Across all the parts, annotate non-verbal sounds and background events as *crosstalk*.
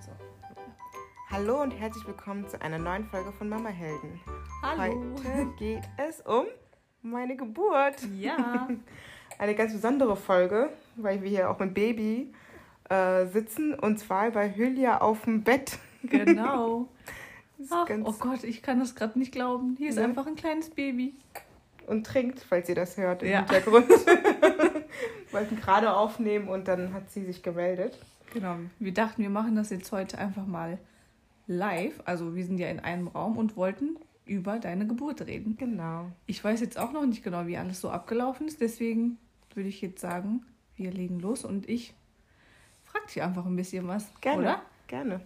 So. Hallo und herzlich willkommen zu einer neuen Folge von Mama Helden. Hallo. Heute geht es um meine Geburt. Ja. *laughs* Eine ganz besondere Folge, weil wir hier auch mit Baby äh, sitzen und zwar bei Hülya auf dem Bett. Genau. *laughs* Ach, oh Gott, ich kann das gerade nicht glauben. Hier ist Ja. einfach ein kleines Baby. und trinkt, falls ihr das hört im Ja. Hintergrund. *laughs* Wollten gerade aufnehmen und dann hat sie sich gemeldet. Genau. Wir dachten, wir machen das jetzt heute einfach mal live. Also wir sind ja in einem Raum und wollten über deine Geburt reden. Genau. Ich weiß jetzt auch noch nicht genau, wie alles so abgelaufen ist. Deswegen würde ich jetzt sagen, wir legen los und ich frag dich einfach ein bisschen was. Gerne. Oder? Gerne.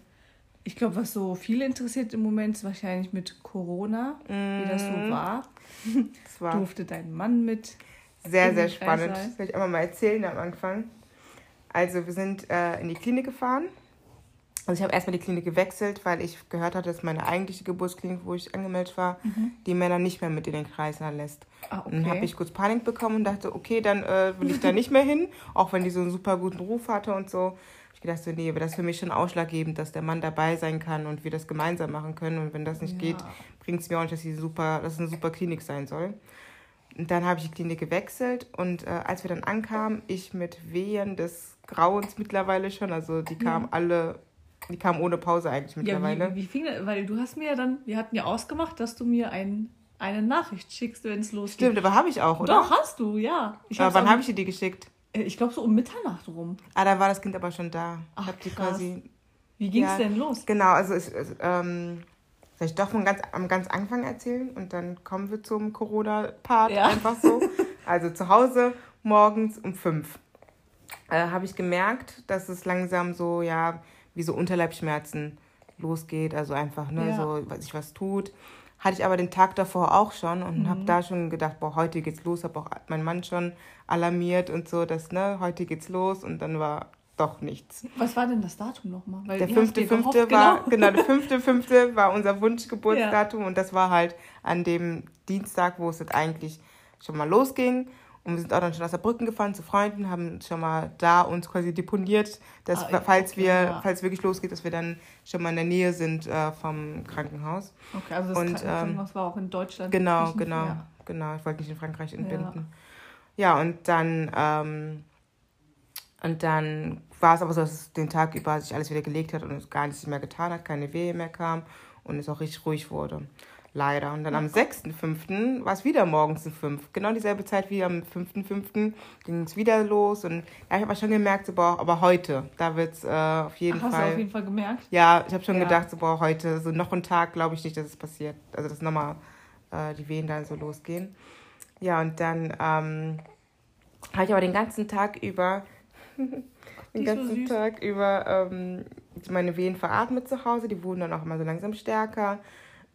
Ich glaube, was so viele interessiert im Moment, ist wahrscheinlich mit Corona, wie das so Mhm. war. *laughs* Das war Durfte dein Mann mit? sehr, sehr spannend. Will ich einmal mal erzählen am Anfang. Also wir sind äh, in die Klinik gefahren. Also ich habe erstmal die Klinik gewechselt, weil ich gehört hatte, dass meine eigentliche Geburtsklinik, wo ich angemeldet war, die Männer nicht mehr mit in den Kreißsaal lässt. Ah, Und dann habe okay. ich kurz Panik bekommen und dachte, okay, dann äh, will ich da nicht mehr hin, auch wenn die so einen super guten Ruf hatte und so. Ich gedacht, so, nee, aber das ist für mich schon ausschlaggebend, dass der Mann dabei sein kann und wir das gemeinsam machen können. Und wenn das nicht Ja. geht, bringt es mir auch nicht, dass, die super, dass es eine super Klinik sein soll. Und dann habe ich die Klinik gewechselt und äh, als wir dann ankamen, ich mit Wehen des Grauens mittlerweile schon, also die kamen alle, die kamen ohne Pause eigentlich Ja, mittlerweile. wie, wie fing das? Weil du hast mir ja dann, wir hatten ja ausgemacht, dass du mir ein, eine Nachricht schickst, wenn es losgeht. Stimmt, aber habe ich auch, oder? Doch, hast du, ja. Ich aber wann habe ich dir die geschickt? äh, Ich glaube so um Mitternacht rum. Ah, da war das Kind aber schon da. Ach, ich habe die quasi Wie ging es Ja. denn los? Genau, also es, es, ähm, soll ich doch von ganz, am ganz Anfang erzählen und dann kommen wir zum Corona-Part Ja. einfach so. *laughs* Also zu Hause morgens um fünf äh, habe ich gemerkt, dass es langsam so, ja, wie so Unterleibsschmerzen losgeht, also einfach, ne, Ja. so, was sich was tut. Hatte ich aber den Tag davor auch schon und Mhm. habe da schon gedacht, boah, heute geht's los, habe auch meinen Mann schon alarmiert und so, dass, ne, heute geht's los und dann war doch nichts. Was war denn das Datum nochmal? Weil Der fünfte, fünfte gehofft, war, genau, der fünfte, fünfte war unser Wunschgeburtsdatum und das war halt an dem Dienstag, wo es jetzt eigentlich schon mal losging. Und wir sind auch dann schon aus Saarbrücken gefahren zu Freunden, haben schon mal da uns quasi deponiert, dass Ah, falls okay, wir, ja. falls wirklich losgeht, dass wir dann schon mal in der Nähe sind äh, vom Krankenhaus. Okay, also das Und, Kranken- ähm, Krankenhaus war auch in Deutschland. Genau, genau, Ja. genau. Ich wollte nicht in Frankreich entbinden. Ja, und dann, ähm, und dann war es aber so, dass es den Tag über sich alles wieder gelegt hat und es gar nichts mehr getan hat, keine Wehe mehr kam und es auch richtig ruhig wurde. Leider. Und dann am 6.5. war es wieder morgens um 5. Genau dieselbe Zeit wie am 5.5. ging es wieder los. Und habe ich aber schon gemerkt, so, boah, aber heute, da wird es äh, auf jeden Ach, hast Fall. du auf jeden Fall gemerkt? Ja, ich habe schon Ja. gedacht, so, boah, heute, so noch ein Tag, glaube ich nicht, dass es passiert. Also, dass nochmal äh, die Wehen dann so losgehen. Ja, und dann ähm, habe ich aber den ganzen Tag über, *laughs* den so ganzen süß. Tag über ähm, meine Wehen veratmet zu Hause. Die wurden dann auch immer so langsam stärker.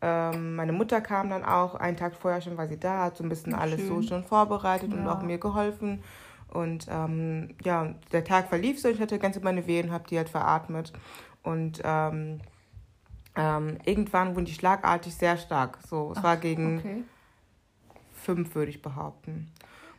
Ähm, meine Mutter kam dann auch, einen Tag vorher schon war sie da, hat so ein bisschen Ach, alles schön. so schon vorbereitet und Ja. auch mir geholfen. Und ähm, ja, der Tag verlief so, ich hatte ganz meine Wehen, habe die halt veratmet. Und ähm, ähm, irgendwann wurden die schlagartig sehr stark. So, es war gegen Okay. fünf, würde ich behaupten.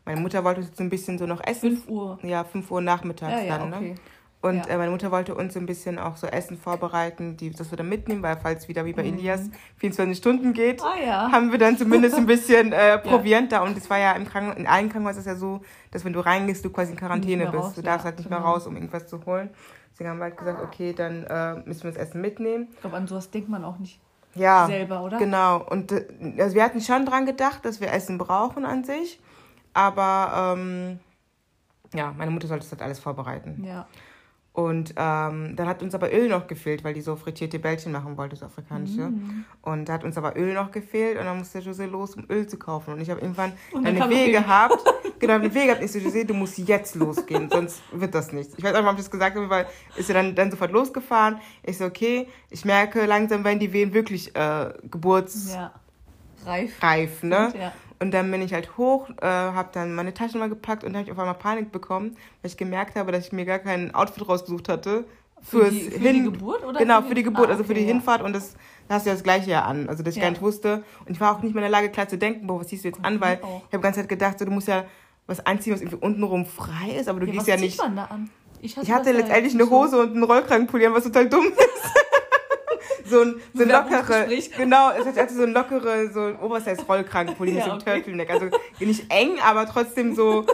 Meine Mutter wollte uns jetzt ein bisschen so noch essen. 5 Uhr. Ja, fünf Uhr nachmittags Ja, ja, dann, ne? Und Ja. äh, meine Mutter wollte uns ein bisschen auch so Essen vorbereiten, die, das wir dann mitnehmen, weil falls wieder wie bei Mhm. Elias 24 Stunden geht, Ah ja. haben wir dann zumindest ein bisschen äh, *laughs* Proviant da. Und es war ja im Kranken in allen Krankenhäusern ist ja so, dass wenn du reingehst, du quasi in Quarantäne bist. raus, du darfst halt nicht mehr genau. raus, um irgendwas zu holen. Deswegen haben wir halt gesagt, okay, dann äh, müssen wir das Essen mitnehmen. Ich glaube, an sowas denkt man auch nicht Ja, selber, oder? genau. Und äh, also wir hatten schon dran gedacht, dass wir Essen brauchen an sich. Aber ähm, ja, meine Mutter sollte das halt alles vorbereiten. Ja. Und ähm, dann hat uns aber Öl noch gefehlt, weil die so frittierte Bällchen machen wollte, so afrikanische. Mhm. Und da hat uns aber Öl noch gefehlt und dann musste José los, um Öl zu kaufen. Und ich habe irgendwann Und eine Öl. gehabt. Genau, eine Wehe gehabt. Ich so, José, du musst jetzt losgehen, sonst wird das nichts. Ich weiß auch nicht, ob ich das gesagt habe, weil ist er dann, dann sofort losgefahren. Ich so, okay, ich merke langsam, wenn die Wehen wirklich äh, geburtsreif, Ja. Reif. ne? Ja. Und dann bin ich halt hoch, äh, habe dann meine Taschen mal gepackt und habe ich auf einmal Panik bekommen, weil ich gemerkt habe, dass ich mir gar kein Outfit rausgesucht hatte. Für die, für die Geburt oder? genau, für die Geburt, Ah, also für die okay, ja. Hinfahrt und das, da hast du ja das gleiche ja an. Also, dass ich Ja. gar nicht wusste. Und ich war auch nicht mehr in der Lage, klar zu denken, boah, was ziehst du jetzt an, weil auch. ich habe die ganze Zeit gedacht, so, du musst ja was anziehen, was irgendwie untenrum frei ist, aber du Ja, gehst was ja nicht. man da an? Ich hatte, ich hatte letztendlich eine Hose und einen Rollkragenpulli, was total dumm *laughs* ist. So ein, so ein lockere, genau, es hatte so ein lockere, so ein Obersize Rollkragenpulli ja, mit so einem okay. Turtleneck. Also nicht eng, aber trotzdem so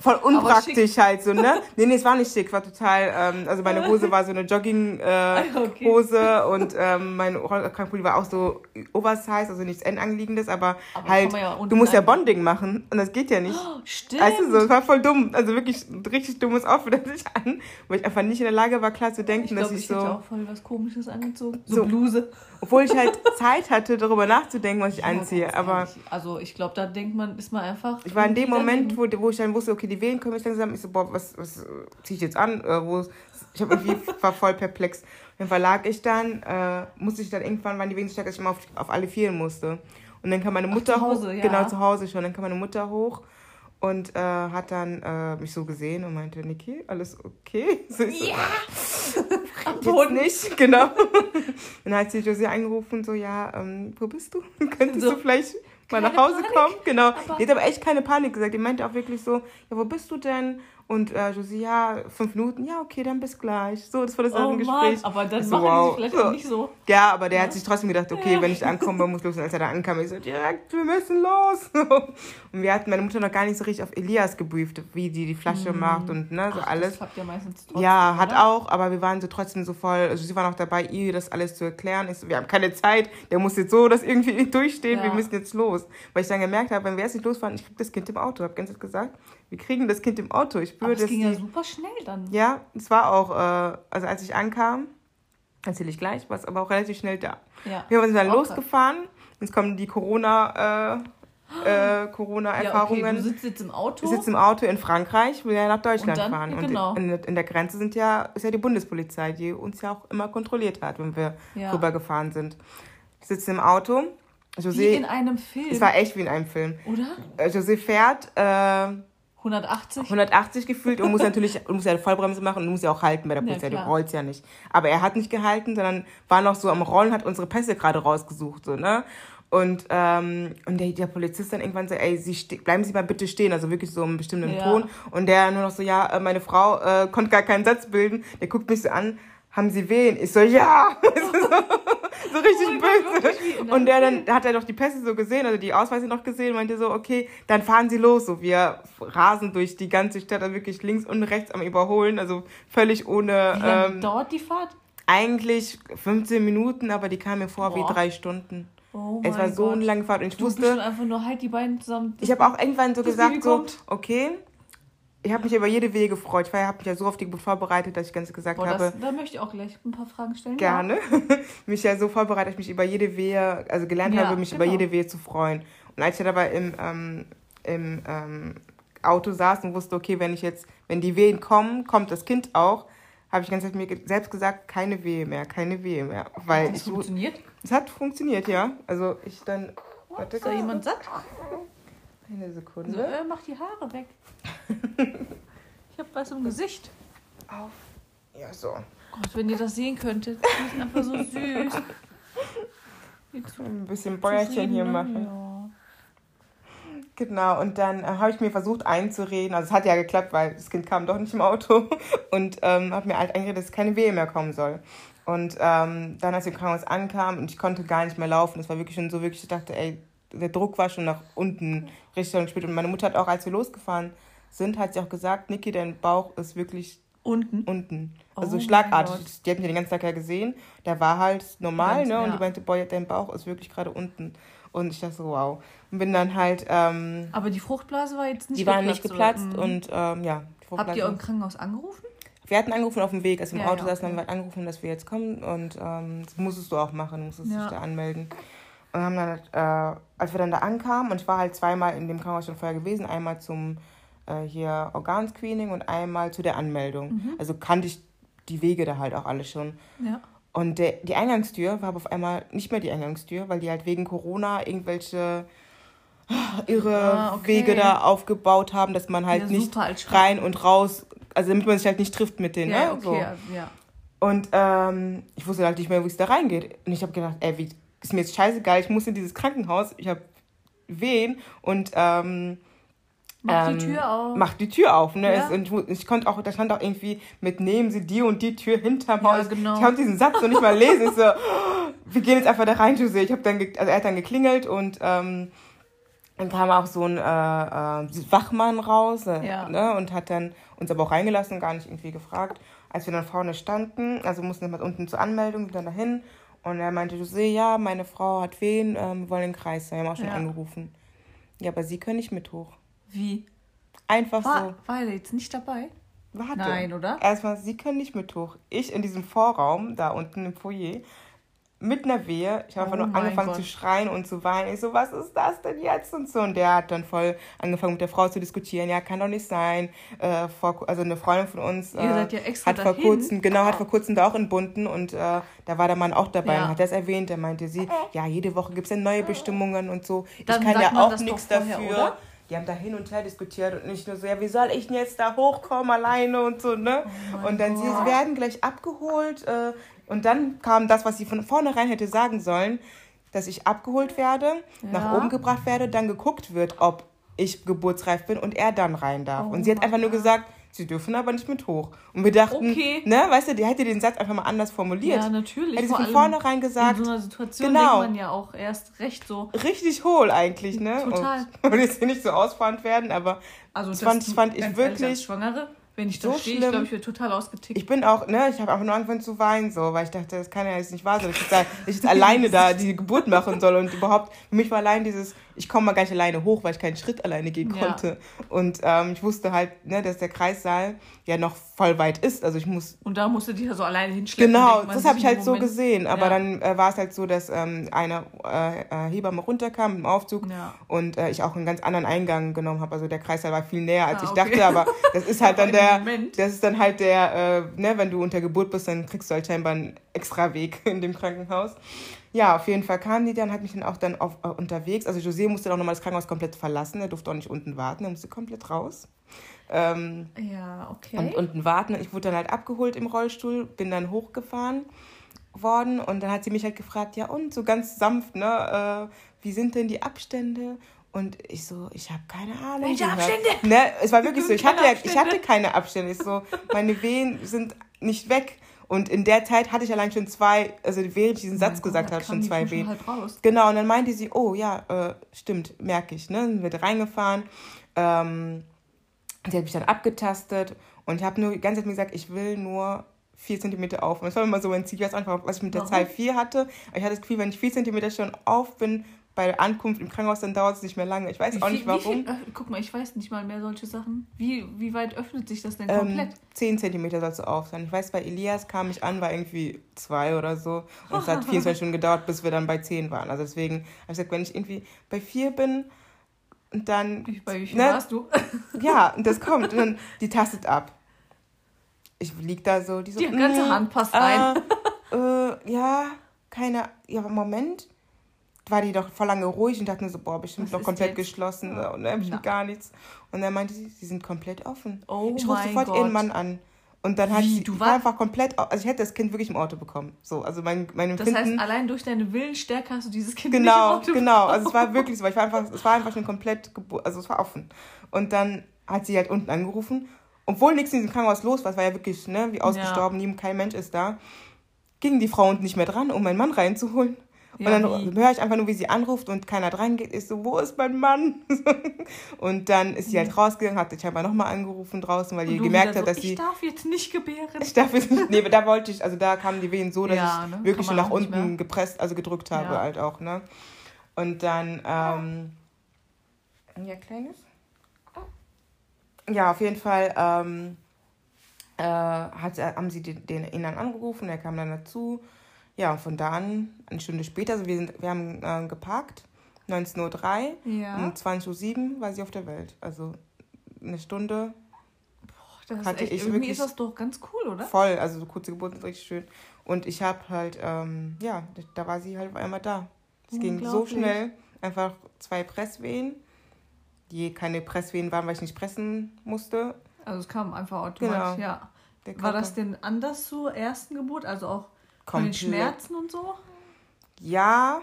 voll unpraktisch halt so, ne? *laughs* Nee, nee, es war nicht schick, war total, ähm, also meine Hose war so eine Jogging-Hose äh, *laughs* okay. und ähm, mein Rollkragenpulli war auch so oversize, also nichts N-anliegendes, aber, aber halt, ja du musst ja Bonding machen und das geht ja nicht. Oh, stimmt. Weißt du, so, es war voll dumm, also wirklich richtig dummes Outfit hatte ich an, weil ich einfach nicht in der Lage war, klar zu denken, ich glaub, dass ich, ich so... Ich auch voll was Komisches angezogen, so, so Bluse. Obwohl ich halt *laughs* Zeit hatte, darüber nachzudenken, was ich ja, anziehe, aber... Also ich glaube, da denkt man, ist man einfach... Ich war in dem Moment, wo, wo ich dann wusste, okay, die Wehen kommen jetzt langsam. Ich so, boah, was, was ziehe ich jetzt an? Äh, wo, ich habe irgendwie *laughs* war voll perplex. Auf jeden Fall lag ich dann, äh, musste ich dann irgendwann, waren die stark, dass ich immer auf, auf alle vielen musste. Und dann kam meine Mutter Ach, Hause, hoch. Ja. Genau, zu Hause schon. Dann kam meine Mutter hoch und äh, hat dann äh, mich so gesehen und meinte, Niki, alles okay? *laughs* So, ich so, ja! *laughs* jetzt nicht, genau. dann hat sie Josie angerufen, so, ja, ähm, wo bist du? Könntest so. du vielleicht mal nach Hause Panik, kommen. Genau. Die hat aber echt keine Panik gesagt. Die meinte auch wirklich so, ja, wo bist du denn? Und äh, Josie, ja, fünf Minuten, ja, okay, dann bis gleich. So, das war das oh, Gespräch. aber dann so, machen wow. vielleicht so. nicht so. Ja, aber der ja. hat sich trotzdem gedacht, okay, ja. wenn ich ankomme, muss los. Und als er da ankam, ich so, direkt, wir müssen los. *laughs* und wir hatten meine Mutter noch gar nicht so richtig auf Elias gebrieft, wie die die Flasche mhm. macht und ne, so Ach, alles. Das habt ihr meistens trotzdem, Ja, hat oder? auch, aber wir waren so trotzdem so voll, also sie war noch dabei, ihr das alles zu erklären. Ich so, wir haben keine Zeit, der muss jetzt so das irgendwie *laughs* durchstehen, ja. wir müssen jetzt los. Weil ich dann gemerkt habe, wenn wir erst nicht losfahren, ich krieg das Kind im Auto, hab ganz gesagt, wir kriegen das Kind im Auto. Ich spüre, das ging ja super schnell dann. Ja, es war auch, äh, also als ich ankam, erzähle ich gleich, war es aber auch relativ schnell da. Ja. Wir sind dann okay. losgefahren. Jetzt kommen die Corona, äh, äh, Corona-Erfahrungen. Ja, okay. Du sitzt jetzt im Auto? Ich sitze im Auto in Frankreich, will ja nach Deutschland und dann, fahren. Genau. Und in, in, der Grenze sind ja, ist ja die Bundespolizei, die uns ja auch immer kontrolliert hat, wenn wir ja. rübergefahren sind. Ich sitze im Auto. José, wie in einem Film. Es war echt wie in einem Film. Oder? Äh, José fährt äh, 180? 180 gefühlt und muss *laughs* natürlich muss ja eine Vollbremse machen und muss ja auch halten bei der Polizei. Ja, du rollst ja nicht. Aber er hat nicht gehalten, sondern war noch so am Rollen, hat unsere Pässe gerade rausgesucht, so, ne? Und, ähm, und der, der Polizist dann irgendwann so, ey, Sie bleiben Sie mal bitte stehen, also wirklich so im bestimmten ja. Ton. Und der nur noch so, ja, äh, meine Frau äh, konnte gar keinen Satz bilden. Der guckt mich so an, haben Sie wen? Ich so, ja. *laughs* *laughs* *laughs* so richtig oh böse. Gott, und der dann hat er doch die Pässe so gesehen, also die Ausweise noch gesehen, meinte so, okay, dann fahren Sie los. So, wir rasen durch die ganze Stadt, also wirklich links und rechts am Überholen, also völlig ohne. Wie lange ähm, dauert die Fahrt? Eigentlich 15 Minuten, aber die kam mir vor Boah. wie drei Stunden. Oh es war so Gott. eine lange Fahrt und ich du wusste. einfach nur halt die beiden zusammen. Ich habe auch irgendwann so gesagt, so, okay, ich habe mich über jede Wehe gefreut. Ich habe mich ja so auf die Geburt vorbereitet, dass ich ganz gesagt Boah, habe. da möchte ich auch gleich ein paar Fragen stellen. Gerne. Ja. *laughs* mich ja so vorbereitet, dass ich mich über jede Wehe, also gelernt ja, habe, mich genau. über jede Wehe zu freuen. Und als ich dabei im, ähm, im ähm, Auto saß und wusste, okay, wenn ich jetzt, wenn die Wehen kommen, kommt das Kind auch, habe ich ganz mir selbst gesagt, keine Wehe mehr, keine Wehe mehr. Weil hat das ich, funktioniert? Es hat funktioniert, ja. Also ich dann. Warte, ist da jemand satt? Eine Sekunde. So, äh, mach die Haare weg. *laughs* ich habe was im Gesicht. Auf. Ja, so. Gott, wenn ihr das sehen könntet. Die sind einfach so süß. *laughs* Ein bisschen Bäuerchen hier ne? machen. Ja. Genau, und dann äh, habe ich mir versucht einzureden. Also es hat ja geklappt, weil das Kind kam doch nicht im Auto. *laughs* Und ähm, habe mir halt eingeredet, dass keine Wehe mehr kommen soll. Und ähm, dann, als ich im Krankenhaus ankam und ich konnte gar nicht mehr laufen, das war wirklich schon so wirklich, ich dachte, ey, der Druck war schon nach unten Richtung gespielt. Und meine Mutter hat auch, als wir losgefahren sind, hat sie auch gesagt, Niki, dein Bauch ist wirklich unten. Unten. Also oh schlagartig. Die hat mich den ganzen Tag ja gesehen. Der war halt normal, Ganz, ne? Und ja. die meinte, boah, dein Bauch ist wirklich gerade unten. Und ich dachte so, wow. Und bin dann halt. Ähm, Aber die Fruchtblase war jetzt nicht die geplatzt. Die war nicht geplatzt oder? Mhm. und ähm, ja. Habt ihr im Krankenhaus angerufen? Wir hatten angerufen auf dem Weg, also im ja, Auto ja, saßen, okay. haben wir angerufen, dass wir jetzt kommen und ähm, das musstest du auch machen, musstest ja. dich da anmelden. Und haben dann, äh, als wir dann da ankamen, und ich war halt zweimal in dem Krankenhaus schon vorher gewesen, einmal zum äh, hier Organscreening und einmal zu der Anmeldung. Mhm. Also kannte ich die Wege da halt auch alle schon. Ja. Und der, die Eingangstür war aber auf einmal nicht mehr die Eingangstür, weil die halt wegen Corona irgendwelche irre ah, okay. Wege da aufgebaut haben, dass man halt ja, nicht rein und raus, also damit man sich halt nicht trifft mit denen. Ja, ne? okay, so. ja. Und ähm, ich wusste halt nicht mehr, wie es da reingeht. Und ich habe gedacht, ey, wie ist mir jetzt scheißegal, ich muss in dieses Krankenhaus, ich habe Wehen und ähm, Mach ähm, die Tür auf. Mach die Tür auf, ne? Ja. Es, und ich konnte auch, da stand auch irgendwie mit nehmen Sie die und die Tür hinterm Haus. Ja, genau. Ich konnte diesen Satz noch nicht mal lesen. Ich so, oh, *laughs* wir gehen jetzt einfach da rein, Jose. Ich habe dann, also er hat dann geklingelt und ähm, dann kam auch so ein äh, äh, Wachmann raus äh, ja. ne? und hat dann uns aber auch reingelassen, gar nicht irgendwie gefragt. Als wir dann vorne standen, also mussten wir unten zur Anmeldung, sind dann dahin und er meinte, Jose, ja, meine Frau hat wen, ähm, wir wollen den Kreis, wir haben auch schon ja. angerufen. Ja, aber Sie können nicht mit hoch. Wie? Einfach war, so. War er jetzt nicht dabei? Warte. Nein, oder? Erstmal, sie können nicht mit hoch. Ich in diesem Vorraum, da unten im Foyer, mit einer Wehe. Ich habe oh einfach nur angefangen Gott. zu schreien und zu weinen. Ich so, was ist das denn jetzt? Und so. Und der hat dann voll angefangen mit der Frau zu diskutieren. Ja, kann doch nicht sein. Äh, vor, also eine Freundin von uns äh, ja hat vor kurzem, genau, hat vor kurzem da auch entbunden und äh, da war der Mann auch dabei ja. und hat das erwähnt. Da meinte sie, ja, jede Woche gibt es ja neue Bestimmungen und so. Dann ich kann ja auch nichts dafür. Oder? die haben da hin und her diskutiert und nicht nur so, ja, wie soll ich denn jetzt da hochkommen alleine und so, ne? Oh und dann Gott. sie werden gleich abgeholt äh, und dann kam das, was sie von vornherein hätte sagen sollen, dass ich abgeholt werde, ja. nach oben gebracht werde, dann geguckt wird, ob ich geburtsreif bin und er dann rein darf. Oh und sie hat einfach nur gesagt, sie dürfen aber nicht mit hoch. Und wir dachten, okay. ne, weißt du, die hätte den Satz einfach mal anders formuliert. Ja, natürlich. Hätte sie von vornherein gesagt. In so einer Situation genau. denkt man ja auch erst recht so. Richtig hohl eigentlich, ne? Total. Und, *laughs* und jetzt hier nicht so ausfahrend werden, aber also das, das fand, fand ich wirklich. Ehrlich, Schwangere wenn ich so da stehe, ich glaube, ich wäre total ausgetickt. Ich bin auch, ne, ich habe auch nur angefangen zu weinen, so, weil ich dachte, das kann ja jetzt nicht wahr sein, dass ich jetzt, ich jetzt alleine da die Geburt machen soll und überhaupt, für mich war allein dieses, ich komme mal gar nicht alleine hoch, weil ich keinen Schritt alleine gehen konnte. Ja. Und ähm, ich wusste halt, ne, dass der Kreissaal ja noch voll weit ist. Also ich muss. Und da musste dich ja so alleine hinschleppen. Genau, das habe ich halt Moment. so gesehen. Aber ja. dann äh, war es halt so, dass ähm, eine äh, äh, Hebamme runterkam im Aufzug ja. und äh, ich auch einen ganz anderen Eingang genommen habe. Also der Kreissaal war viel näher, als ah, ich okay. dachte. Aber das ist halt *laughs* dann der, Moment. das ist dann halt der, äh, ne, wenn du unter Geburt bist, dann kriegst du halt scheinbar einen extra Weg in dem Krankenhaus. Ja, auf jeden Fall kam die dann, hat mich dann auch dann auf, äh, unterwegs. Also José musste dann auch nochmal das Krankenhaus komplett verlassen. Er durfte auch nicht unten warten, er musste komplett raus. Ähm, ja, okay. Und unten warten. Ich wurde dann halt abgeholt im Rollstuhl, bin dann hochgefahren worden und dann hat sie mich halt gefragt, ja und, so ganz sanft, ne, äh, wie sind denn die Abstände? Und ich so, ich habe keine Ahnung. Welche Abstände? Ne, es war wirklich so, *laughs* ich hatte, ich hatte keine Abstände. Ich so, meine Wehen sind nicht weg. Und in der Zeit hatte ich allein schon zwei, also während ich diesen Satz oh gesagt habe, schon zwei Wehen. Halt genau, und dann meinte sie, oh ja, äh, stimmt, merke ich. Ne? Dann wird reingefahren. Ähm, sie hat mich dann abgetastet und ich habe nur die ganze Zeit mir gesagt, ich will nur vier Zentimeter auf. Und das war immer so mein Ziel. Ich weiß einfach, was ich mit der Warum? Zahl 4 hatte. Aber ich hatte das Gefühl, wenn ich vier Zentimeter schon auf bin, bei der Ankunft im Krankenhaus, dann dauert es nicht mehr lange. Ich weiß wie auch nicht warum. Viel, äh, guck mal, ich weiß nicht mal mehr solche Sachen. Wie, wie weit öffnet sich das denn komplett? Ähm, 10 Zentimeter sollst du auf sein. Ich weiß, bei Elias kam ich an, war irgendwie zwei oder so. Und es hat *laughs* 24 Stunden gedauert, bis wir dann bei 10 waren. Also deswegen habe ich gesagt, wenn ich irgendwie bei 4 bin, und dann. Bei wie viel ne? warst du? *laughs* ja, und das kommt. Und dann die tastet ab. Ich lieg da so, die so. Die ganze mm, Hand passt rein. Äh, äh, ja, keine. Ja, Moment war die doch voll lange ruhig und dachte mir so, boah, bestimmt noch komplett jetzt? geschlossen ja. und dann bestimmt gar nichts. Und dann meinte sie, sie sind komplett offen. Oh ich rufe sofort Gott. ihren Mann an. Und dann hat Wie, sie, du war einfach komplett, also ich hätte das Kind wirklich im Auto bekommen. So, also mein, mein Das Empfinden, heißt, allein durch deine Willensstärke hast du dieses Kind genau, nicht im Auto Genau, genau. Also es war wirklich so, ich war einfach, es war einfach schon komplett, also es war offen. Und dann hat sie halt unten angerufen, obwohl nichts in diesem Krankenhaus los war, es war ja wirklich, ne, wie ausgestorben, ja. kein Mensch ist da, ging die Frau unten nicht mehr dran, um meinen Mann reinzuholen. Und ja, dann höre ich einfach nur, wie sie anruft und keiner dran geht. Ich so, wo ist mein Mann? *laughs* und dann ist sie halt rausgegangen, hat sich einfach nochmal angerufen draußen, weil die gemerkt hat, so, dass sie. Ich darf jetzt nicht gebären. Ich darf jetzt nicht. Nee, da wollte ich, also da kamen die Wehen so, dass ja, ich ne? wirklich schon nach unten gepresst, also gedrückt habe ja. halt auch, ne? Und dann, ähm, ja, kleines. Ja, auf jeden Fall, ähm, äh, hat, haben sie den, den ihn dann angerufen, er kam dann dazu ja, und von da an, eine Stunde später, also wir, sind, wir haben äh, geparkt, 19.03 Uhr, ja. um 20.07 Uhr war sie auf der Welt. Also eine Stunde Boah, das hatte ist echt, ich irgendwie ist das doch ganz cool, oder? Voll, also so kurze Geburt ist richtig schön. Und ich habe halt, ähm, ja, da war sie halt einmal da. Es ging so schnell, einfach zwei Presswehen, die keine Presswehen waren, weil ich nicht pressen musste. Also es kam einfach automatisch, genau. ja. War das denn anders zur ersten Geburt? Also auch komplett. Von den Schmerzen und so? Ja,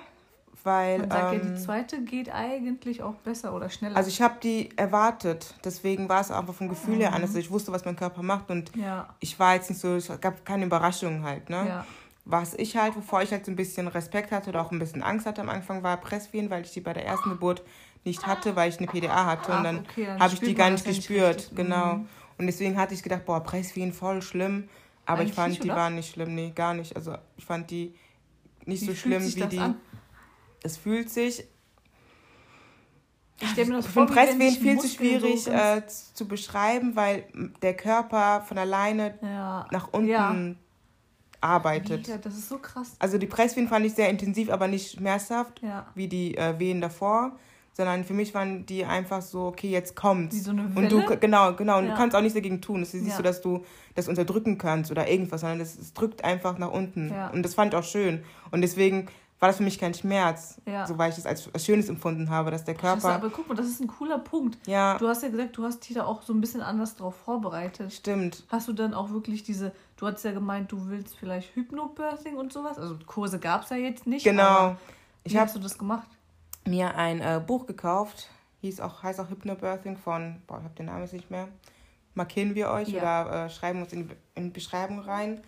weil. Man sagt ähm, ja, die zweite geht eigentlich auch besser oder schneller. Also ich habe die erwartet, deswegen war es einfach vom Gefühl her anders. Also ich wusste, was mein Körper macht und ja. ich war jetzt nicht so, es gab keine Überraschungen halt, ne? Ja. Was ich halt, wovor ich halt so ein bisschen Respekt hatte oder auch ein bisschen Angst hatte am Anfang, war Presswehen, weil ich die bei der ersten Geburt nicht hatte, weil ich eine PDA hatte und dann, okay, dann habe ich die gar nicht ja nicht gespürt, richtig. genau. Mhm. Und deswegen hatte ich gedacht, boah, Presswehen voll schlimm, aber ich fand, nicht, die waren nicht schlimm, nee, gar nicht. Also ich fand die nicht Wie so schlimm wie die. an? Es fühlt sich, Ich stell mir das Ich vor, finde wie wenn Presswehen viel zu schwierig äh, zu beschreiben, weil der Körper von alleine ja. nach unten Ja. arbeitet. Ja, das ist so krass. Also die Presswehen fand ich sehr intensiv, aber nicht schmerzhaft wie die äh, Wehen davor, sondern für mich waren die einfach so, okay, jetzt kommt's. Wie so eine und du Welle? genau, genau, und Ja. du kannst auch nichts dagegen tun. Es ist nicht Ja. so, dass du das unterdrücken kannst oder irgendwas, sondern es, es drückt einfach nach unten. Ja. Und das fand ich auch schön. Und deswegen war das für mich kein Schmerz, Ja. so weil ich es als, als Schönes empfunden habe, dass der Das Körper. aber guck mal, das ist ein cooler Punkt. ja, Du hast ja gesagt, du hast dich da auch so ein bisschen anders drauf vorbereitet. stimmt. Hast du dann auch wirklich diese, du hast ja gemeint, du willst vielleicht Hypnobirthing und sowas? Also Kurse gab es ja jetzt nicht. Genau. Ich habe hast du das gemacht? Mir ein äh, Buch gekauft, hieß auch, heißt auch Hypnobirthing von, boah, ich habe den Namen jetzt nicht mehr. Markieren wir euch Ja. oder äh, schreiben uns in die, in die Beschreibung rein.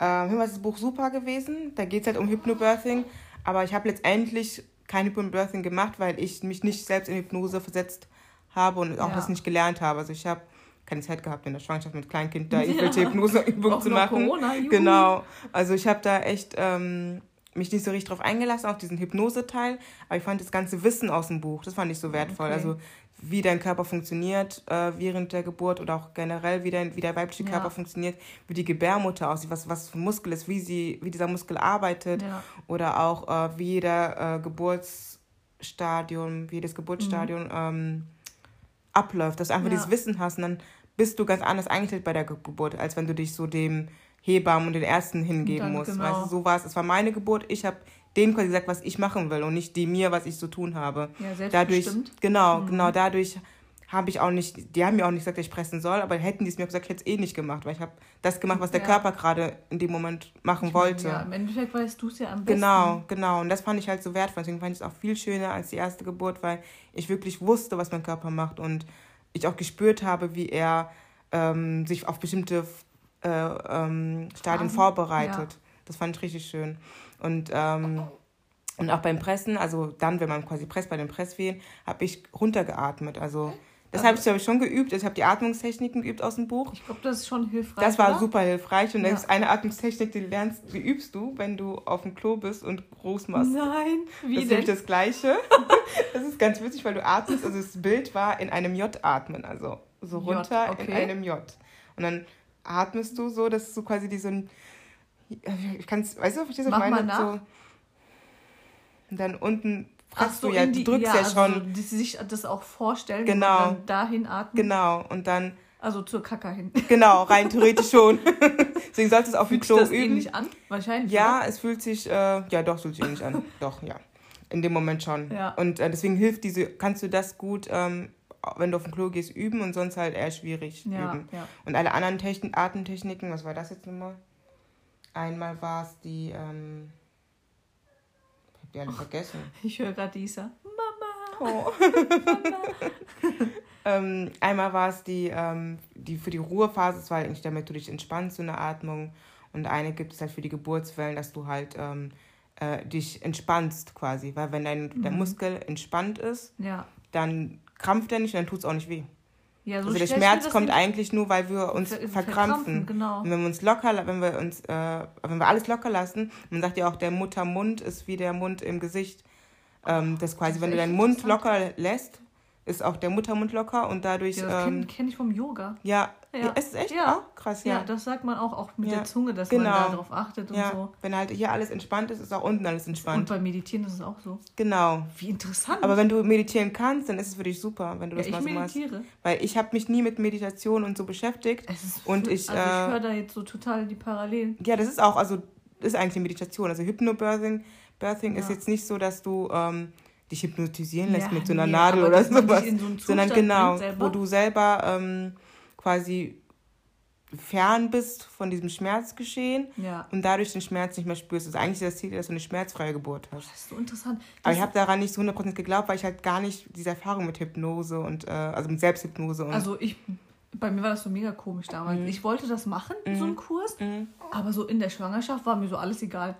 Ähm, ist das Buch super gewesen. Da geht es halt um Hypnobirthing. Aber ich habe letztendlich kein Hypnobirthing gemacht, weil ich mich nicht selbst in Hypnose versetzt habe und auch Ja. das nicht gelernt habe. Also ich habe keine Zeit gehabt in der Schwangerschaft mit Kleinkind da *laughs* Ja. irgendwelche Hypnoseübungen Auch zu machen. Corona, juhu. Genau. Also ich habe da echt ähm, mich nicht so richtig drauf eingelassen, auf diesen Hypnose-Teil. Aber ich fand das ganze Wissen aus dem Buch, das fand ich so wertvoll. Okay. Also wie dein Körper funktioniert äh, während der Geburt oder auch generell, wie, dein, wie der weibliche Ja. Körper funktioniert, wie die Gebärmutter aussieht, was, was für ein Muskel ist, wie, sie, wie dieser Muskel arbeitet Ja. oder auch äh, wie jeder äh, Geburtsstadium, wie jedes Geburtsstadium ähm, abläuft, dass du einfach Mhm. Ja. dieses Wissen hast und dann bist du ganz anders eingestellt bei der Ge Geburt, als wenn du dich so dem Hebammen und den Ärzten hingeben Dann musst. genau. Weißt du, so war es. Es war meine Geburt, ich habe denen quasi gesagt, was ich machen will und nicht die mir, was ich zu tun habe. Ja, Dadurch, selbstbestimmt. genau, Mhm. genau, dadurch habe ich auch nicht, die haben mir auch nicht gesagt, dass ich pressen soll, aber hätten die es mir gesagt, ich hätte es eh nicht gemacht, weil ich habe das gemacht, was der Ja. Körper gerade in dem Moment machen Ich meine, wollte. Ja, im Endeffekt weißt du es ja am besten. Genau, genau. Und das fand ich halt so wertvoll. Deswegen fand ich es auch viel schöner als die erste Geburt, weil ich wirklich wusste, was mein Körper macht und ich auch gespürt habe, wie er ähm, sich auf bestimmte äh, ähm, Stadien Phasen, vorbereitet. Das fand ich richtig schön. Und, ähm, und auch beim Pressen, also dann, wenn man quasi presst bei den Presswehen, habe ich runtergeatmet. Also das Also- habe ich, glaube ich, schon geübt. Ich habe die Atmungstechniken geübt aus dem Buch. Ich glaube, das ist schon hilfreich. Das war oder? super hilfreich und Ja. das ist eine Atmungstechnik, die lernst, die übst du, wenn du auf dem Klo bist und groß machst. Nein, wie das ist denn? das Gleiche. *laughs* Das ist ganz witzig, weil du atmest, also das Bild war in einem J atmen, also so J, runter in okay. einem J. Und dann atmest du so, dass du quasi die so ein, ich kann's, weißt du, verstehst du, was ich meine? mal nach. So, und dann unten presst so, du ja, du die- drückst ja, also, schon, die sich das auch vorstellen Genau. und dann dahin atmen. genau, und dann, Also zur Kacke hin. genau, rein *laughs* theoretisch schon. Deswegen solltest du es auf dem Fühlt sich Klo das üben. ähnlich an? Wahrscheinlich. Ja, es fühlt sich, äh, ja doch, es fühlt sich ähnlich an. *laughs* Doch, ja. In dem Moment schon. Ja. Und äh, deswegen hilft diese, kannst du das gut, ähm, wenn du auf den Klo gehst, üben und sonst halt eher schwierig? Ja, üben. ja. Und alle anderen Techn Atemtechniken, was war das jetzt nochmal? Einmal war es die, ähm, ich hab die alle vergessen. *laughs* Ich höre gerade Isa. Oh. *laughs* *laughs* ähm, einmal war es die, ähm, die für die Ruhephase, das war halt eigentlich damit du dich entspannst, so eine Atmung. Und eine gibt es halt für die Geburtswellen, dass du halt ähm, äh, dich entspannst quasi. Weil wenn dein der Mhm. Muskel entspannt ist, Ja. dann krampft er nicht und dann tut es auch nicht weh. ja so also der Schmerz kommt eigentlich nur, weil wir uns Ver- verkrampfen. Genau. Und wenn wir uns locker, wenn wir uns, äh, wenn wir alles locker lassen, man sagt ja auch, der Muttermund ist wie der Mund im Gesicht. Ähm, das quasi, Das wenn du deinen Mund locker lässt, ist auch der Muttermund locker und dadurch, Ja, das ähm, kenne kenn ich vom Yoga. ja, Ja. ja, ist es echt Ja. auch krass, Ja. ja. das sagt man auch, auch mit Ja. der Zunge, dass Genau. man darauf achtet und Ja, so. wenn halt hier alles entspannt ist, ist auch unten alles Und entspannt. beim Meditieren ist es auch so. Genau. Wie interessant. Aber wenn du meditieren kannst, dann ist es für dich super, wenn du ja, das ich mal so machst. meditiere. Weil ich habe mich nie mit Meditation und so beschäftigt. Es ist Und ich, also ich äh, höre da jetzt so total die Parallelen. Ja, das ist auch, also das ist eigentlich Meditation. Also Hypnobirthing Birthing ist Ja. jetzt nicht so, dass du ähm, dich hypnotisieren lässt Ja, mit so einer nee, Nadel aber oder sowas. so sondern genau, wo du selber ähm, quasi fern bist von diesem Schmerzgeschehen Ja. und dadurch den Schmerz nicht mehr spürst. Also eigentlich ist das Ziel, dass du eine schmerzfreie Geburt hast. Das ist so interessant. Aber Das- ich habe daran nicht so 100% geglaubt, weil ich halt gar nicht diese Erfahrung mit Hypnose und, äh, also mit Selbsthypnose und. Also ich, bei mir war das so mega komisch damals. Ich wollte das machen, so einen Kurs, aber so in der Schwangerschaft war mir so alles egal.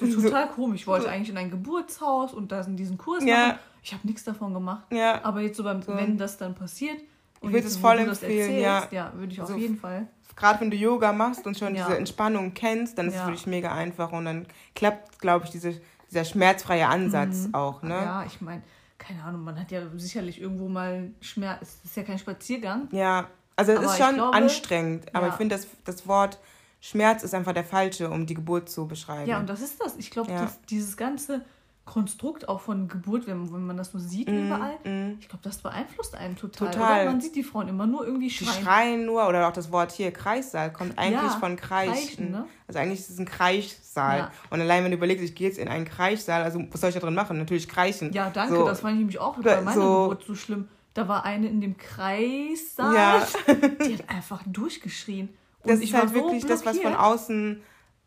So total komisch. Ich wollte eigentlich in ein Geburtshaus und da in diesen Kurs Ja. machen. Ich habe nichts davon gemacht. ja, Aber jetzt so beim, wenn das dann passiert und Ich würde es voll das empfehlen, erzählst, ja. ja, würde ich auf So jeden Fall. gerade wenn du Yoga machst und schon diese Entspannung kennst, dann ist es wirklich mega einfach und dann klappt, glaube ich, diese, dieser schmerzfreie Ansatz auch, ne? Mhm. Ja, ich meine, keine Ahnung, man hat ja sicherlich irgendwo mal Schmerz. Es ist ja kein Spaziergang. Ja, also es ist schon glaube- anstrengend, aber ich finde, das, das Wort Schmerz ist einfach der falsche, um die Geburt zu beschreiben. Ja, und das ist das. Ich glaube, Ja. dass dieses ganze Konstrukt auch von Geburt, wenn, wenn man das so sieht überall, ich glaube, das beeinflusst einen total. Total. Oder? Man sieht die Frauen immer nur irgendwie Die schreien. schreien nur, oder auch das Wort hier, Kreissaal, kommt eigentlich Ja, von Kreischen. Kreischen, ne? Also eigentlich ist es ein Kreichsaal. Ja. Und allein, wenn du überlegst, ich gehe jetzt in einen Kreichsaal, also was soll ich da drin machen? Natürlich kreischen. Ja, danke, So. das fand ich nämlich auch bei meiner so- Geburt so schlimm. Da war eine in dem Kreissaal, Ja. die hat einfach durchgeschrien. Das ich ist halt so wirklich das, was von außen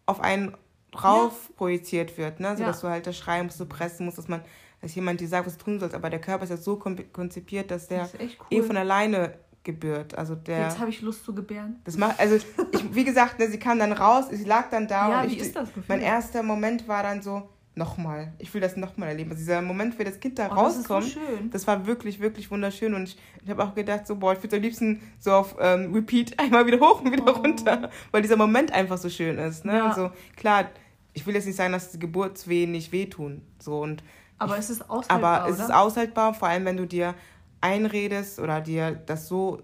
auf einen drauf projiziert wird, ne? So Ja. dass du halt das schreien musst, du pressen musst, dass man, dass jemand dir sagt, was du tun sollst, aber der Körper ist ja so konzipiert, dass der Das eh cool. von alleine gebührt. Also der. Jetzt habe ich Lust zu gebären. Das macht, also ich, wie gesagt, ne, sie kam dann raus, sie lag dann da Ja, und ich, ist das Gefühl? mein erster Moment war dann so, nochmal, ich will das nochmal erleben. Also dieser Moment, wie das Kind da Oh, das ist so rauskommt, das war wirklich, wirklich wunderschön und ich, ich habe auch gedacht, so, boah, ich würde am liebsten so auf ähm, Repeat *laughs* einmal wieder hoch und wieder Oh. runter, weil dieser Moment einfach so schön ist. Ne? Ja. Also klar, ich will jetzt nicht sagen, dass die Geburtswehen nicht wehtun, so und Aber es ist aushaltbar, aber es oder? ist aushaltbar, vor allem wenn du dir einredest oder dir das so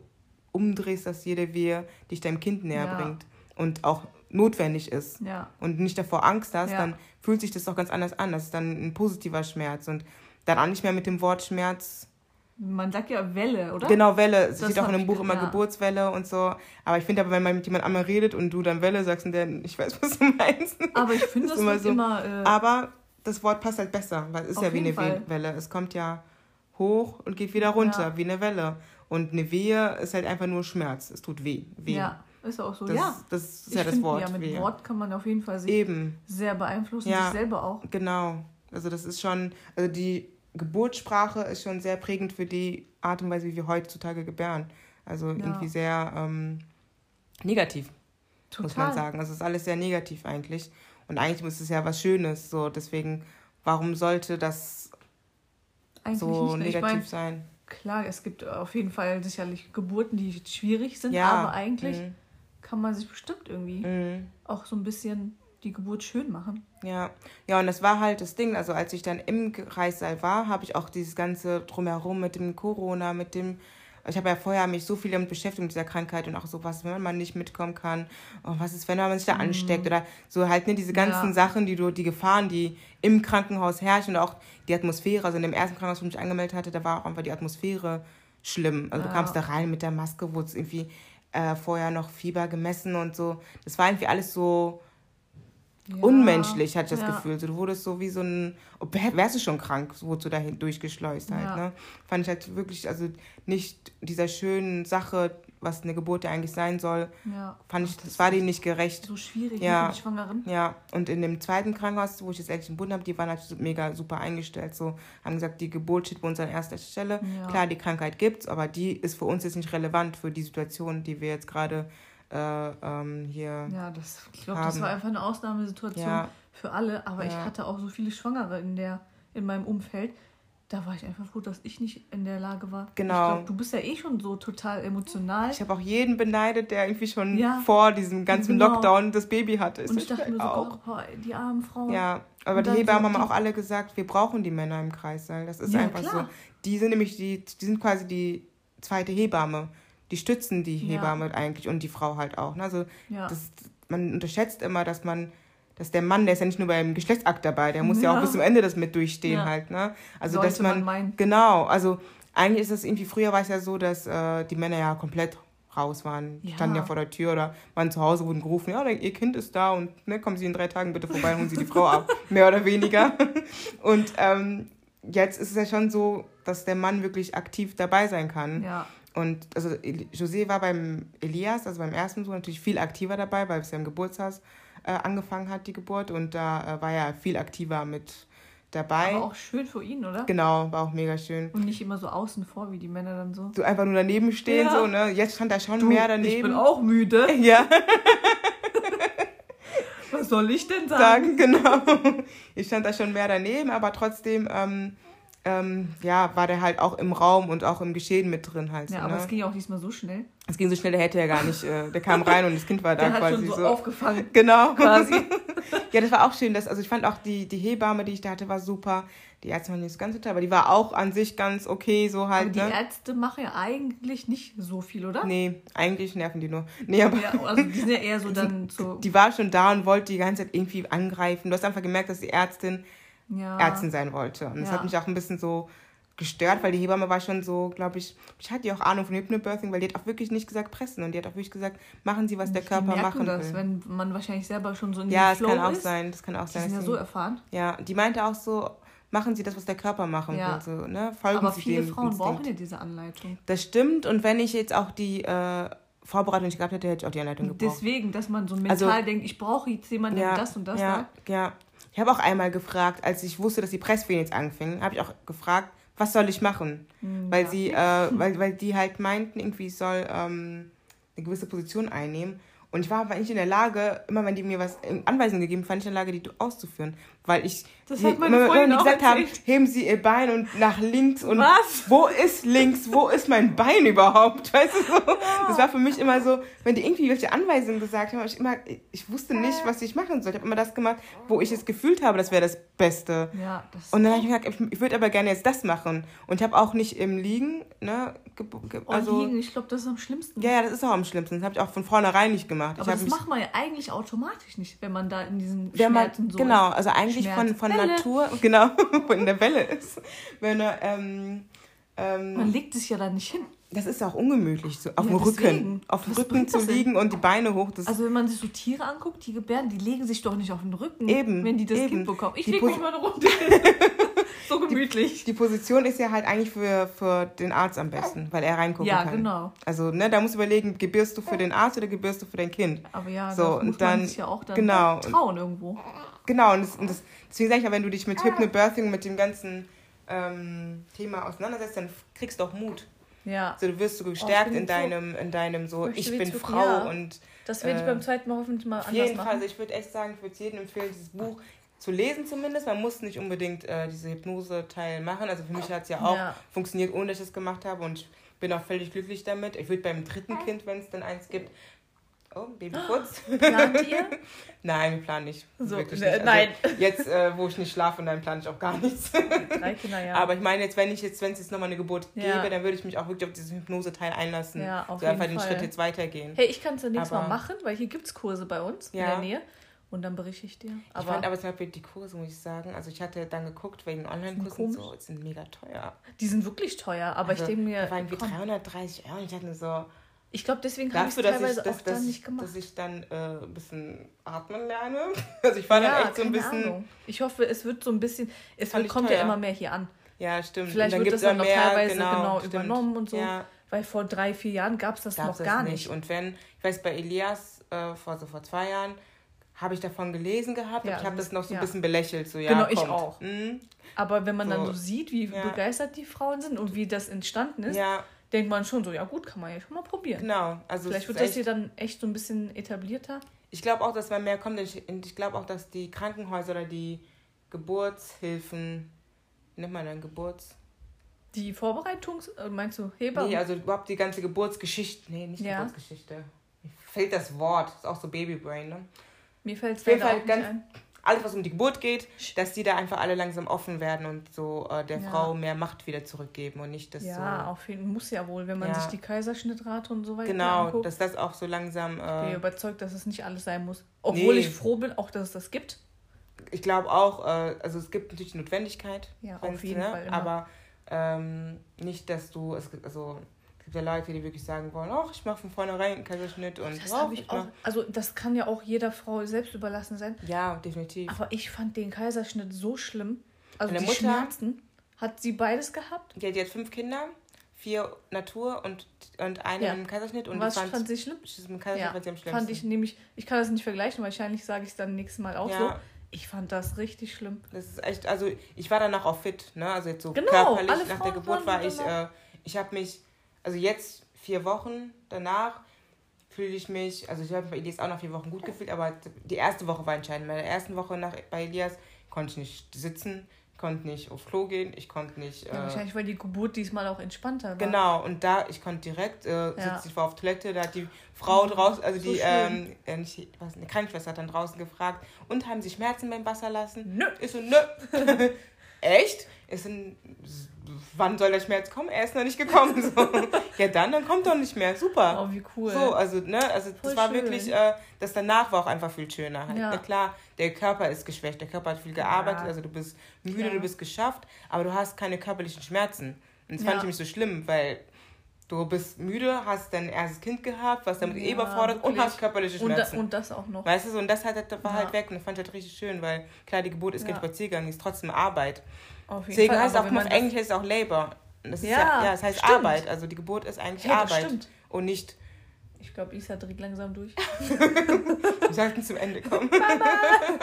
umdrehst, dass jede Wehe dich deinem Kind näher Ja. bringt und auch notwendig ist Ja. und nicht davor Angst hast, dann fühlt sich das doch ganz anders an. Das ist dann ein positiver Schmerz und dann auch nicht mehr mit dem Wort Schmerz. Man sagt ja Welle, oder? Genau, Welle. Es Das steht auch in dem Buch immer ja. Geburtswelle und so. Aber ich finde aber, wenn man mit jemandem einmal redet und du dann Welle sagst und der, ich weiß, *laughs* was du meinst. Aber ich finde, Ist das immer so. immer. Äh, Aber das Wort passt halt besser, weil es ist Auf ja wie eine Fall. Welle. Es kommt ja hoch und geht wieder runter, Ja. wie eine Welle. Und eine Wehe ist halt einfach nur Schmerz. Es tut weh. weh. ja, ist auch so. Das, ja. das ist Ich ja das find, Wort. Ja, mit. Wort kann man auf jeden Fall sich Eben, sehr beeinflussen, Ja. sich selber auch. genau. Also das ist schon, also die Geburtssprache ist schon sehr prägend für die Art und Weise, wie wir heutzutage gebären. Also irgendwie sehr ähm, negativ, muss man Total. sagen. Also es ist alles sehr negativ eigentlich. Und eigentlich ist es ja was Schönes. So, deswegen, warum sollte das Eigentlich so nicht. ne? Negativ meine, sein? klar, es gibt auf jeden Fall sicherlich Geburten, die schwierig sind, Ja. aber eigentlich Mhm. Kann man sich bestimmt irgendwie Mhm. auch so ein bisschen die Geburt schön machen. Ja, ja, und das war halt das Ding. Also als ich dann im Kreissaal war, habe ich auch dieses ganze drumherum mit dem Corona, mit dem. Ich habe ja vorher mich so viel damit beschäftigt mit dieser Krankheit und auch so was, wenn man nicht mitkommen kann. Und was ist, wenn man sich da ansteckt oder so halt ne, diese ganzen Ja. Sachen, die du, die Gefahren, die im Krankenhaus herrschen und auch die Atmosphäre. Also in dem ersten Krankenhaus, wo ich mich angemeldet hatte, da war auch einfach die Atmosphäre schlimm. Also du Ja. kamst da rein mit der Maske, wurde irgendwie äh, vorher noch Fieber gemessen und so. Das war irgendwie alles so Ja. unmenschlich, hatte ich das Ja. Gefühl. So, du wurdest so wie so ein, oh, wär- wärst du schon krank, so wurdest du dahin durchgeschleust halt. Ja. Ne? Fand ich halt wirklich, also nicht dieser schönen Sache, was eine Geburt ja eigentlich sein soll, Ja. fand ich, Ach, das war denen nicht gerecht. so schwierig Ja. für die Schwangeren. Ja, und in dem zweiten Krankenhaus, wo ich jetzt endlich gebunden habe, die waren halt mega super eingestellt. So haben gesagt, die Geburt steht bei uns an erster Stelle. Ja. Klar, die Krankheit gibt's, aber die ist für uns jetzt nicht relevant für die Situation, die wir jetzt gerade äh, ähm, hier. Ja, das, ich glaube, das war einfach eine Ausnahmesituation Ja. für alle. Aber ich hatte auch so viele Schwangere in, der, in meinem Umfeld. Da war ich einfach froh, dass ich nicht in der Lage war. Genau. Ich glaube, du bist ja eh schon so total emotional. Ich habe auch jeden beneidet, der irgendwie schon Ja. vor diesem ganzen Genau. Lockdown das Baby hatte. Und ich dachte mir so, auch. oh, die armen Frauen. Ja, aber die Hebammen haben auch alle gesagt, wir brauchen die Männer im Kreissaal. Das ist Ja, einfach klar. so. Die sind nämlich die, die sind quasi die zweite Hebamme. Die stützen die Ja. Hebamme eigentlich und die Frau halt auch. ne? Also Ja. das, man unterschätzt immer, dass man, dass der Mann, der ist ja nicht nur beim Geschlechtsakt dabei, der muss ja, Ja. auch bis zum Ende das mit durchstehen Ja. halt. Ne? Also Sollte dass man, man genau, also eigentlich ist das irgendwie, früher war es ja so, dass äh, die Männer ja komplett raus waren, Ja. standen ja vor der Tür oder waren zu Hause, wurden gerufen, ja, ihr Kind ist da und ne, kommen Sie in drei Tagen bitte vorbei und holen Sie die Frau ab, *laughs* mehr oder weniger. Und ähm, jetzt ist es ja schon so, dass der Mann wirklich aktiv dabei sein kann. Ja. und also José war beim Elias, also beim ersten Sohn, natürlich viel aktiver dabei, weil es ja im Geburtshaus äh, angefangen hat, die Geburt. Und da äh, war er viel aktiver mit dabei. Aber auch schön für ihn, oder? Genau, war auch mega schön. Und nicht immer so außen vor, wie die Männer dann so. So einfach nur daneben stehen, ja. so, ne? Jetzt stand er schon du, mehr daneben. Ich bin auch müde. *laughs* Ja. Was soll ich denn sagen? sagen? Genau. Ich stand da schon mehr daneben, aber trotzdem, ähm, ähm, ja, war der halt auch im Raum und auch im Geschehen mit drin halt. Ja, aber ne? es ging ja auch diesmal so schnell. Es ging so schnell, der hätte ja gar nicht, äh, der kam rein und das Kind war da der quasi hat schon so, so aufgefangen. *laughs* Genau. Quasi. *laughs* ja, das war auch schön. Dass, also ich fand auch die, die Hebamme, die ich da hatte, war super. Die Ärzte waren nicht ganz so toll, aber die war auch an sich ganz okay, so halt. Aber die ne? Ärzte machen ja eigentlich nicht so viel, oder? Nee, eigentlich nerven die nur. Nee, aber ja, also die sind ja eher so *laughs* dann so. Die war schon da und wollte die ganze Zeit irgendwie angreifen. Du hast einfach gemerkt, dass die Ärztin ja. Ärztin sein wollte. Und das hat mich auch ein bisschen so gestört, weil die Hebamme war schon so, glaube ich, ich hatte ja auch Ahnung von Hypnobirthing, weil die hat auch wirklich nicht gesagt pressen und die hat auch wirklich gesagt, machen Sie, was der Körper machen das, will. wenn man wahrscheinlich selber schon so in Ja, das kann auch ist. sein, das kann auch die sein. Die sind ja so erfahren. Ja, die meinte auch so, machen Sie das, was der Körper machen ja. will. So, ne? Folgen Aber Sie viele dem Frauen Instinkt. brauchen ja diese Anleitung. Das stimmt und wenn ich jetzt auch die äh, Vorbereitung nicht gehabt hätte, hätte ich auch die Anleitung gebraucht. Deswegen, dass man so mental also, denkt, ich brauche jetzt jemanden, der ja, das und das ja, sagt. Ja, ich habe auch einmal gefragt, als ich wusste, dass die Presswehen jetzt anfingen, habe ich auch gefragt, was soll ich machen? Mhm, weil ja. sie, äh, weil, weil die halt meinten, irgendwie ich soll ähm, eine gewisse Position einnehmen. Und ich war aber nicht in der Lage, immer wenn die mir was Anweisungen gegeben, fand ich in der Lage, die auszuführen. Weil ich, das hat meine immer, wenn die gesagt haben, heben Sie Ihr Bein und nach links und was? wo ist links, wo ist mein Bein überhaupt? *laughs* Weißt du so? Ja. Das war für mich immer so, wenn die irgendwie welche Anweisungen gesagt haben, ich immer, ich wusste nicht, was ich machen soll. Ich habe immer das gemacht, wo ich es gefühlt habe, das wäre das Beste. Ja, das und dann habe ich gesagt, ich, würde aber gerne jetzt das machen. Und ich habe auch nicht im Liegen, ne, also, oh, Liegen, ich glaube, das ist am schlimmsten. Ja, ja, das ist auch am schlimmsten. Das habe ich auch von vornherein nicht gemacht. Aber das macht man ja eigentlich automatisch nicht, wenn man da in diesen Schmerzen man, so Genau, also eigentlich von, von Natur, genau, *laughs* in der Welle ist. Wenn er, ähm, ähm, man legt sich ja da nicht hin. Das ist auch ungemütlich, so auf ja, dem Rücken. Auf dem Rücken zu liegen und die Beine hoch. Also wenn man sich so Tiere anguckt, die gebären, die legen sich doch nicht auf den Rücken, eben, wenn die das eben. Kind bekommen. Ich lege mich mal runter. *laughs* so gemütlich. Die, die, Position ist ja halt eigentlich für, für den Arzt am besten, weil er reingucken ja, kann. Ja, genau. Also, ne, da musst du überlegen, gebierst du für den Arzt oder gebierst du für dein Kind? Aber ja, so, das muss dann, man sich ja auch dann genau. trauen irgendwo. Genau, und, das, und das, deswegen sage ich ja, wenn du dich mit Hypnobirthing, mit dem ganzen ähm, Thema auseinandersetzt, dann kriegst du auch Mut. Ja. So, du wirst so gestärkt oh, in, deinem, in deinem so, ich bin Frau ja. und. Das werde ich beim zweiten Mal hoffentlich mal auf anders jeden Fall, also ich würde echt sagen, ich würde jedem empfehlen, dieses Buch zu lesen zumindest. Man muss nicht unbedingt äh, diese Hypnose-Teil machen. Also für mich hat es ja auch ja. funktioniert, ohne dass ich es gemacht habe und ich bin auch völlig glücklich damit. Ich würde beim dritten Kind, wenn es dann eins gibt, Oh, Babyputz. *gasps* Plant ihr? *laughs* nein, wir planen nicht. So, Wirklich nicht. Also nein. *laughs* Jetzt, äh, wo ich nicht schlafe, dann plane ich auch gar nichts. *laughs* Drei Kinder, ja. Aber ich meine, jetzt, wenn ich jetzt, wenn es jetzt nochmal eine Geburt ja. gebe, dann würde ich mich auch wirklich auf diesen Hypnose-Teil einlassen. Ja, auf so jeden einfach den Fall. Schritt jetzt weitergehen. Hey, ich kann es ja nächstes Mal machen, weil hier gibt es Kurse bei uns ja. in der Nähe. Und dann berichte ich dir. Aber ich fand aber zum Beispiel die Kurse, muss ich sagen, also ich hatte dann geguckt, wegen Online-Kursen so, die sind mega teuer. Die sind wirklich teuer, aber also, ich denke mir. Die waren wie 330 Euro und ich dachte so, ich glaube, deswegen habe ich es teilweise ich, dass, auch dann nicht gemacht. Dass ich dann äh, ein bisschen atmen lerne. *laughs* Also ich war ja, dann echt so ein bisschen... Ahnung. Ich hoffe, es wird so ein bisschen... Es wird, kommt ja immer mehr hier an. Ja, stimmt. Vielleicht wird das dann noch mehr, teilweise genau, genau übernommen und so. Ja. Weil vor drei, vier Jahren gab es das gab's noch das gar nicht. nicht. Und wenn, ich weiß, bei Elias äh, vor, so vor zwei Jahren habe ich davon gelesen gehabt, Ja, ich habe das noch so ja. ein bisschen belächelt. So, ja, Genau, ich kommt. auch. Mhm. Aber wenn man dann So. so sieht, wie Ja. begeistert die Frauen sind und wie das entstanden ist, Ja, denkt man schon so, ja gut, kann man ja schon mal probieren. genau. Also Vielleicht wird das hier dann echt so ein bisschen etablierter. Ich glaube auch, dass man mehr kommt. Ich, ich glaube auch, dass die Krankenhäuser oder die Geburtshilfen, nennt man dann Geburts... Die Vorbereitungs... äh, Meinst du Hebamme? Nee, also überhaupt die ganze Geburtsgeschichte. Nee, nicht Ja. Geburtsgeschichte. Mir fehlt das Wort. ist auch so Babybrain, ne? Mir fällt es leider auch nicht ganz- ein. Alles, was um die Geburt geht, dass die da einfach alle langsam offen werden und so äh, der Ja. Frau mehr Macht wieder zurückgeben und nicht das Ja, so... auf jeden Fall. Muss ja wohl, wenn man Ja. sich die Kaiserschnittrate und so weiter Genau, anguckt. dass das auch so langsam... Ich bin Äh, überzeugt, dass es nicht alles sein muss. Obwohl Nee. ich froh bin, auch dass es das gibt. ich glaube auch, äh, also es gibt natürlich die Notwendigkeit. Ja, auf jeden ne? Fall immer. Aber ähm, nicht, dass du... Es also, gibt ja Leute, die wirklich sagen wollen, ach, ich mache von vornherein einen Kaiserschnitt und... Das oh, ich auch. Also, das kann ja auch jeder Frau selbst überlassen sein. Ja, definitiv. Aber ich fand den Kaiserschnitt so schlimm. Also, Meine die Mutter- Schmerzen. Hat sie beides gehabt? Ja, die hat fünf Kinder. vier Natur und, und eine ja. im Kaiserschnitt. Und Was fand, fand sie schlimm? Ja. Fand ich nämlich, ich kann das nicht vergleichen, wahrscheinlich sage ich es dann nächstes Mal auch ja. so. Ich fand das richtig schlimm. Das ist echt, also ich war danach auch fit, ne? Also jetzt so genau, körperlich nach der Geburt war ich, äh, ich habe mich, also jetzt vier Wochen danach fühle ich mich, also ich habe bei Elias auch nach vier Wochen gut gefühlt, aber die erste Woche war entscheidend. Bei der ersten Woche nach, bei Elias konnte ich nicht sitzen, konnte nicht aufs Klo gehen, ich konnte nicht. Ja, äh, wahrscheinlich, weil die Geburt diesmal auch entspannter war. Genau, und da, ich konnte direkt äh, sitzen, ja. ich war auf Toilette, da hat die Frau draußen, also so die, ähm, äh, nicht, was, eine Krankenschwester hat dann draußen gefragt, und haben Sie Schmerzen beim Wasser lassen? Nö. Ich so, nö. *laughs* Echt? Ist ein, wann soll der Schmerz kommen? Er ist noch nicht gekommen. So. *laughs* ja, dann, dann kommt doch nicht mehr. Super. Oh, wie cool. So, also, ne, also Voll das war schön. wirklich, äh, das danach war auch einfach viel schöner. Halt. Ja. Na klar, der Körper ist geschwächt, der Körper hat viel gearbeitet, ja. also du bist müde, ja. du bist geschafft, aber du hast keine körperlichen Schmerzen. Und das fand ich nicht so schlimm, weil du bist müde, hast dein erstes Kind gehabt, was damit ja, eh überfordert wirklich. und hast körperliche Schmerzen. Und, da, und, das auch noch. Weißt du, und das halt, war halt weg und das fand ich halt richtig schön, weil klar, die Geburt ist kein Spaziergang, ist trotzdem Arbeit. Auf jeden Deswegen Fall, heißt auch, auf Englisch heißt es auch Labor. Das ja, ja, ja, das heißt stimmt. Arbeit. Also die Geburt ist eigentlich hey, Arbeit. Stimmt. Und nicht. Ich glaube, Isa dreht langsam durch. *laughs* *laughs* Wir sollten zum Ende kommen. Mama!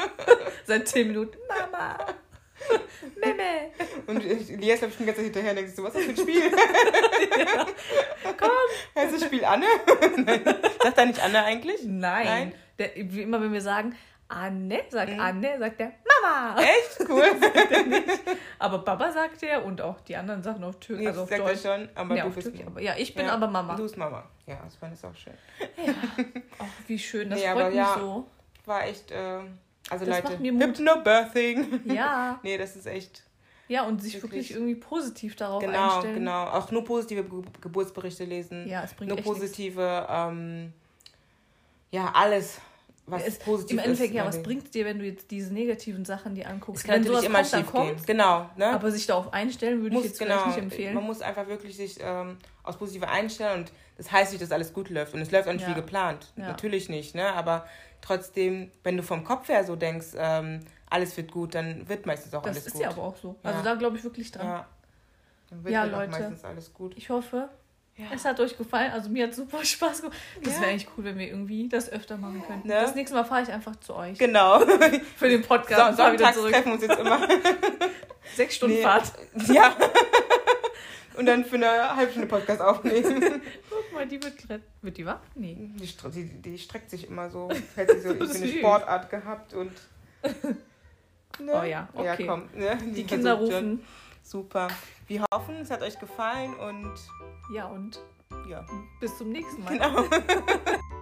*laughs* Seit 10 Minuten. Mama! *laughs* Meme! Und Elias läuft schon Zeit hinterher und denkt so, was ist das für ein Spiel? ja. Komm! Heißt das Spiel Anne? *laughs* Sagt er nicht Anne eigentlich? Nein. Nein? Der, wie immer, wenn wir sagen, Anne, sagt mhm. Anne, sagt er Mama. Echt? Cool. *laughs* aber Baba sagt er und auch die anderen Sachen auf Türkisch. Also auf Deutsch. schon, aber ja, du bist aber, Ja, ich bin ja, aber Mama. Du bist Mama. Ja, das fand ich auch schön. Ja. Ach, wie schön, das nee, freut mich ja, so. War echt, äh, also das Leute, Hypnobirthing. Ja. *laughs* nee, das ist echt... Ja, und sich wirklich, wirklich irgendwie positiv darauf genau, einstellen. Genau, genau. Auch nur positive Geburtsberichte lesen. Ja, es bringt Nur positive, ähm, ja, alles was es, positiv Im Endeffekt, ist, ja, was bringt dir, wenn du jetzt diese negativen Sachen dir anguckst? Es kann wenn natürlich immer kommt, schief gehen. Genau. Ne? Aber sich darauf einstellen, würde muss, ich jetzt genau, nicht empfehlen. Man muss einfach wirklich sich ähm, aus Positiver einstellen und das heißt nicht, dass alles gut läuft. Und es läuft auch nicht ja. wie geplant. Ja. Natürlich nicht, ne? Aber trotzdem, wenn du vom Kopf her so denkst, ähm, alles wird gut, dann wird meistens auch das alles gut. Das ist ja aber auch so. Also da glaube ich wirklich dran. Ja, dann wird ja halt Leute, meistens alles gut. Ich hoffe, ja. Es hat euch gefallen, also mir hat super *laughs* Spaß gemacht. Das ja. wäre eigentlich cool, wenn wir irgendwie das öfter machen könnten. Ne? Das nächste Mal fahre ich einfach zu euch. Genau. *laughs* Für den Podcast. So, sonntags wieder treffen wir uns jetzt immer. *laughs* Sechs Stunden nee. Fahrt. Ja. Und dann für eine halbe Stunde Podcast aufnehmen. Guck mal, die wird Wird die wach? Nee. Die, die, die, streckt sich immer so. Hätte sie so ich eine Sportart gehabt und. Ne? Oh ja, okay. Ja, komm. Ne? Die, die Kinder rufen. Schon. Super. Wir hoffen, es hat euch gefallen und. Ja, und? Ja. Bis zum nächsten Mal. Genau. *laughs*